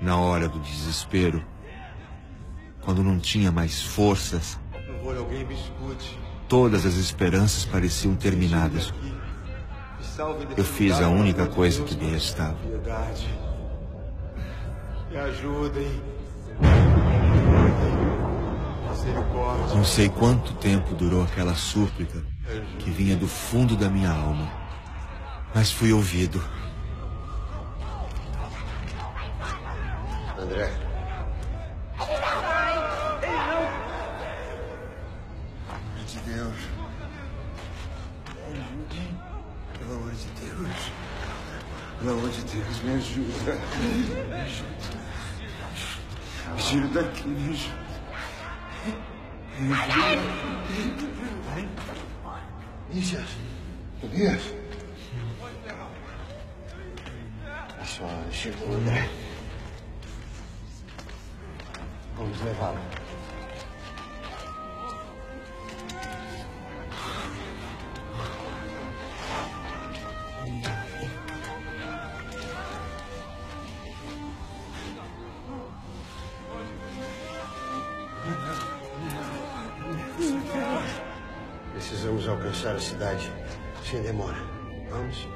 Na hora do desespero, quando não tinha mais forças, todas as esperanças pareciam terminadas. Eu fiz a única coisa que me restava. Me ajudem. Não sei quanto tempo durou aquela súplica que vinha do fundo da minha alma, mas fui ouvido. André. Pelo amor de Deus. Me ajudem. Pelo amor de Deus. Pelo amor de Deus, me ajuda. Me ajuda. Me tira daqui, me ajuda. Me ajuda. 你先，你也是。我算辛苦了，工资发了。Precisamos alcançar a cidade sem demora. Vamos?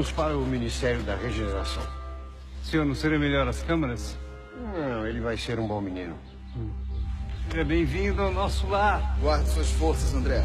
Vamos para o Ministério da Regeneração. Senhor, não seria melhor as câmaras? Não, ele vai ser um bom menino. Seja bem-vindo ao nosso lar. Guarde suas forças, André.